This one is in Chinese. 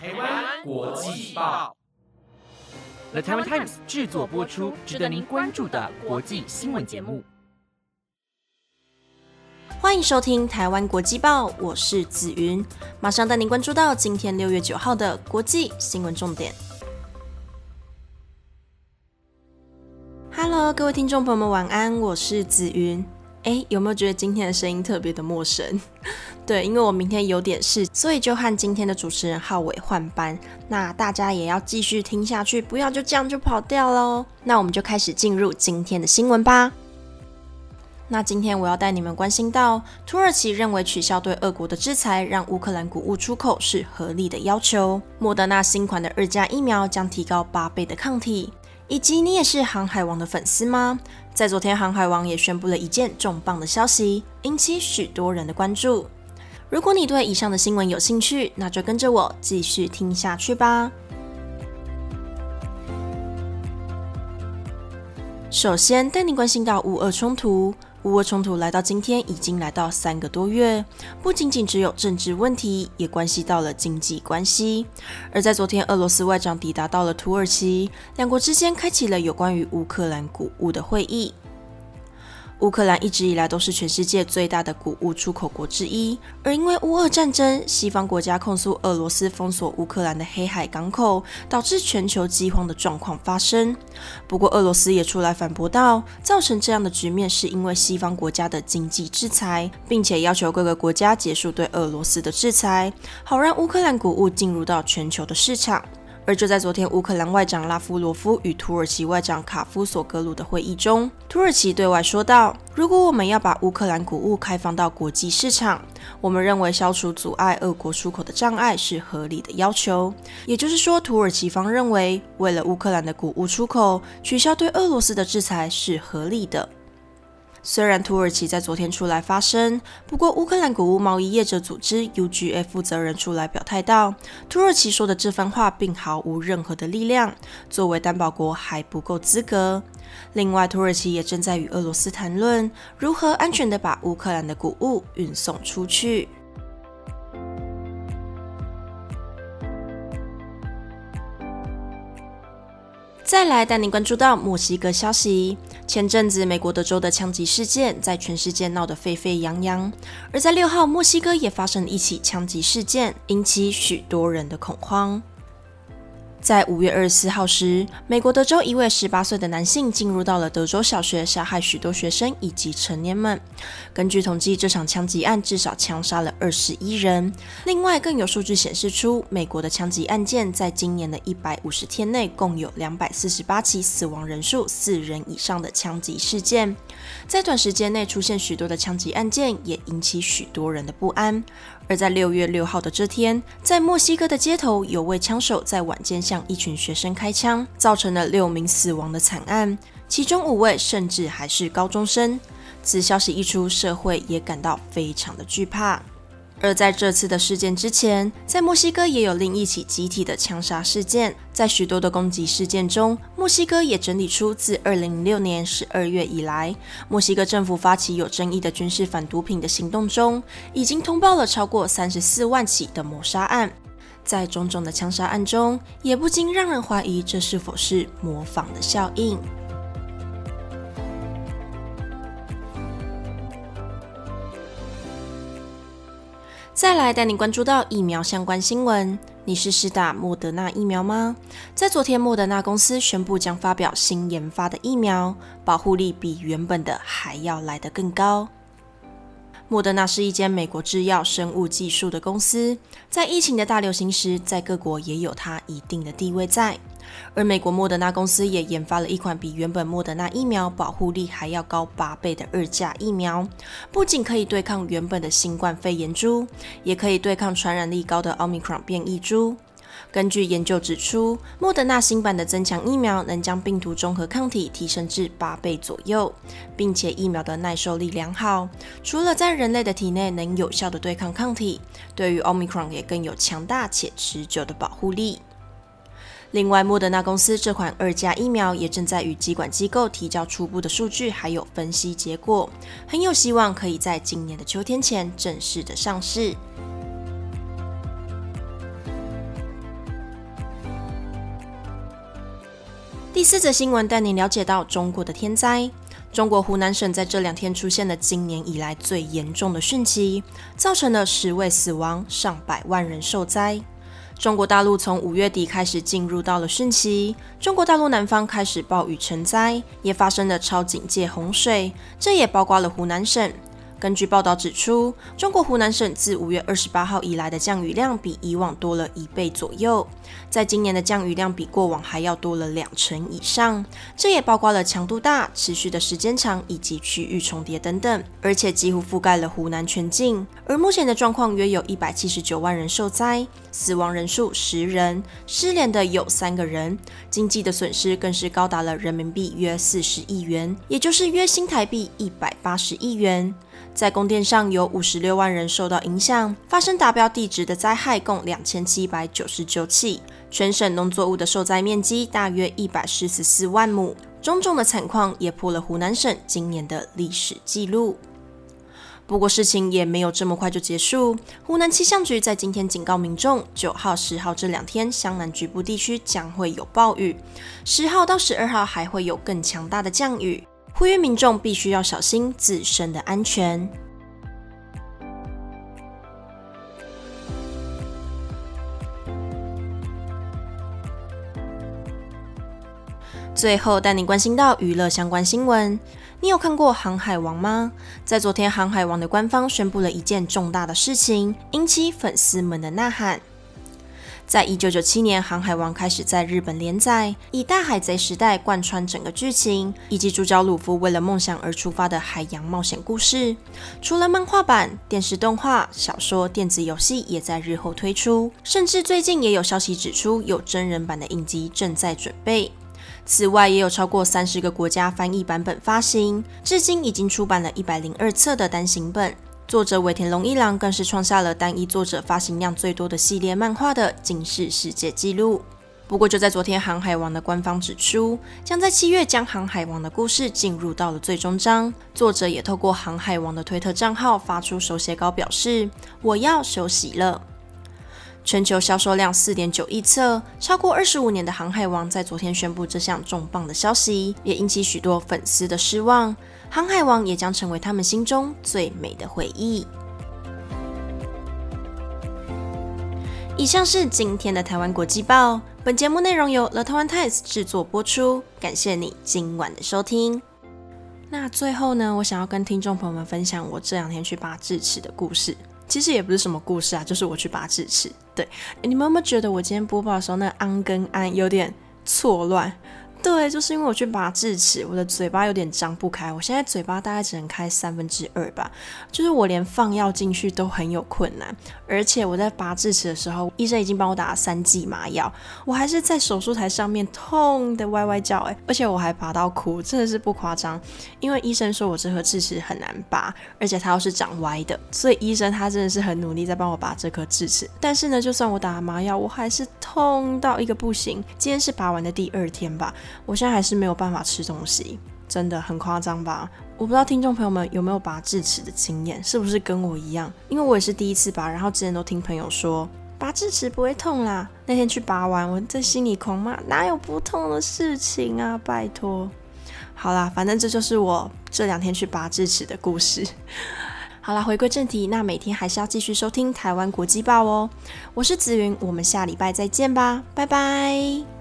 台湾国际报，The Taiwan Times 制作播出，值得您关注的国际新闻节目。欢迎收听台湾国际报，我是子云，马上带您关注到今天六月九号的国际新闻重点。Hello，各位听众朋友们，晚安，我是子云。哎，有没有觉得今天的声音特别的陌生？对，因为我明天有点事，所以就和今天的主持人浩伟换班。那大家也要继续听下去，不要就这样就跑掉喽。那我们就开始进入今天的新闻吧。那今天我要带你们关心到，土耳其认为取消对俄国的制裁，让乌克兰谷物出口是合理的要求。莫德纳新款的二价疫苗将提高八倍的抗体。以及你也是航海王的粉丝吗？在昨天，航海王也宣布了一件重磅的消息，引起许多人的关注。如果你对以上的新闻有兴趣，那就跟着我继续听下去吧。首先带你关心到五二冲突。乌俄冲突来到今天，已经来到三个多月，不仅仅只有政治问题，也关系到了经济关系。而在昨天，俄罗斯外长抵达到了土耳其，两国之间开启了有关于乌克兰谷物的会议。乌克兰一直以来都是全世界最大的谷物出口国之一，而因为乌俄战争，西方国家控诉俄罗斯封锁乌克兰的黑海港口，导致全球饥荒的状况发生。不过，俄罗斯也出来反驳道，造成这样的局面是因为西方国家的经济制裁，并且要求各个国家结束对俄罗斯的制裁，好让乌克兰谷物进入到全球的市场。而就在昨天，乌克兰外长拉夫罗夫与土耳其外长卡夫索格鲁的会议中，土耳其对外说道：“如果我们要把乌克兰谷物开放到国际市场，我们认为消除阻碍俄国出口的障碍是合理的要求。也就是说，土耳其方认为，为了乌克兰的谷物出口，取消对俄罗斯的制裁是合理的。”虽然土耳其在昨天出来发声，不过乌克兰谷物贸易业者组织 UGA 负责人出来表态道，土耳其说的这番话并毫无任何的力量，作为担保国还不够资格。另外，土耳其也正在与俄罗斯谈论如何安全的把乌克兰的谷物运送出去。再来带您关注到墨西哥消息。前阵子美国德州的枪击事件在全世界闹得沸沸扬扬，而在六号，墨西哥也发生了一起枪击事件，引起许多人的恐慌。在五月二十四号时，美国德州一位十八岁的男性进入到了德州小学，杀害许多学生以及成年们。根据统计，这场枪击案至少枪杀了二十一人。另外，更有数据显示出，美国的枪击案件在今年的一百五十天内，共有两百四十八起死亡人数四人以上的枪击事件。在短时间内出现许多的枪击案件，也引起许多人的不安。而在六月六号的这天，在墨西哥的街头，有位枪手在晚间向一群学生开枪，造成了六名死亡的惨案，其中五位甚至还是高中生。此消息一出，社会也感到非常的惧怕。而在这次的事件之前，在墨西哥也有另一起集体的枪杀事件。在许多的攻击事件中，墨西哥也整理出自2006年12月以来，墨西哥政府发起有争议的军事反毒品的行动中，已经通报了超过34万起的谋杀案。在种种的枪杀案中，也不禁让人怀疑这是否是模仿的效应。再来带你关注到疫苗相关新闻。你是施打莫德纳疫苗吗？在昨天，莫德纳公司宣布将发表新研发的疫苗，保护力比原本的还要来得更高。莫德纳是一间美国制药生物技术的公司，在疫情的大流行时，在各国也有它一定的地位在。而美国莫德纳公司也研发了一款比原本莫德纳疫苗保护力还要高八倍的二价疫苗，不仅可以对抗原本的新冠肺炎株，也可以对抗传染力高的奥密克戎变异株。根据研究指出，莫德纳新版的增强疫苗能将病毒中和抗体提升至八倍左右，并且疫苗的耐受力良好，除了在人类的体内能有效的对抗抗体，对于奥密克戎也更有强大且持久的保护力。另外，莫德纳公司这款二价疫苗也正在与机管机构提交初步的数据，还有分析结果，很有希望可以在今年的秋天前正式的上市。第四则新闻带您了解到中国的天灾。中国湖南省在这两天出现了今年以来最严重的汛期，造成了十位死亡、上百万人受灾。中国大陆从五月底开始进入到了汛期，中国大陆南方开始暴雨成灾，也发生了超警戒洪水，这也包括了湖南省。根据报道指出，中国湖南省自五月二十八号以来的降雨量比以往多了一倍左右，在今年的降雨量比过往还要多了两成以上。这也包括了强度大、持续的时间长以及区域重叠等等，而且几乎覆盖了湖南全境。而目前的状况约有一百七十九万人受灾，死亡人数十人，失联的有三个人，经济的损失更是高达了人民币约四十亿元，也就是约新台币一百八十亿元。在供电上有五十六万人受到影响，发生达标地质的灾害共两千七百九十九起，全省农作物的受灾面积大约一百四十四万亩，种种的惨况也破了湖南省今年的历史记录。不过事情也没有这么快就结束，湖南气象局在今天警告民众，九号、十号这两天湘南局部地区将会有暴雨，十号到十二号还会有更强大的降雨。呼吁民众必须要小心自身的安全。最后带你关心到娱乐相关新闻，你有看过《航海王》吗？在昨天，《航海王》的官方宣布了一件重大的事情，引起粉丝们的呐喊。在一九九七年，《航海王》开始在日本连载，以大海贼时代贯穿整个剧情，以及主角鲁夫为了梦想而出发的海洋冒险故事。除了漫画版、电视动画、小说、电子游戏也在日后推出，甚至最近也有消息指出，有真人版的影集正在准备。此外，也有超过三十个国家翻译版本发行，至今已经出版了一百零二册的单行本。作者尾田荣一郎更是创下了单一作者发行量最多的系列漫画的惊世世界纪录。不过，就在昨天，《航海王》的官方指出，将在七月将《航海王》的故事进入到了最终章。作者也透过《航海王》的推特账号发出手写稿，表示：“我要休息了。”全球销售量四点九亿册，超过二十五年的《航海王》在昨天宣布这项重磅的消息，也引起许多粉丝的失望。航海王也将成为他们心中最美的回忆。以上是今天的台湾国际报，本节目内容由 The Taiwan Times 制作播出，感谢你今晚的收听。那最后呢，我想要跟听众朋友们分享我这两天去拔智齿的故事。其实也不是什么故事啊，就是我去拔智齿。对，你们有没有觉得我今天播报的时候，那安跟安有点错乱？对，就是因为我去拔智齿，我的嘴巴有点张不开。我现在嘴巴大概只能开三分之二吧，就是我连放药进去都很有困难。而且我在拔智齿的时候，医生已经帮我打了三剂麻药，我还是在手术台上面痛的歪歪叫，哎，而且我还拔到哭，真的是不夸张。因为医生说我这颗智齿很难拔，而且它又是长歪的，所以医生他真的是很努力在帮我拔这颗智齿。但是呢，就算我打了麻药，我还是痛到一个不行。今天是拔完的第二天吧。我现在还是没有办法吃东西，真的很夸张吧？我不知道听众朋友们有没有拔智齿的经验，是不是跟我一样？因为我也是第一次拔，然后之前都听朋友说拔智齿不会痛啦。那天去拔完，我在心里狂骂：哪有不痛的事情啊？拜托！好啦，反正这就是我这两天去拔智齿的故事。好啦，回归正题，那每天还是要继续收听台湾国际报哦。我是紫云，我们下礼拜再见吧，拜拜。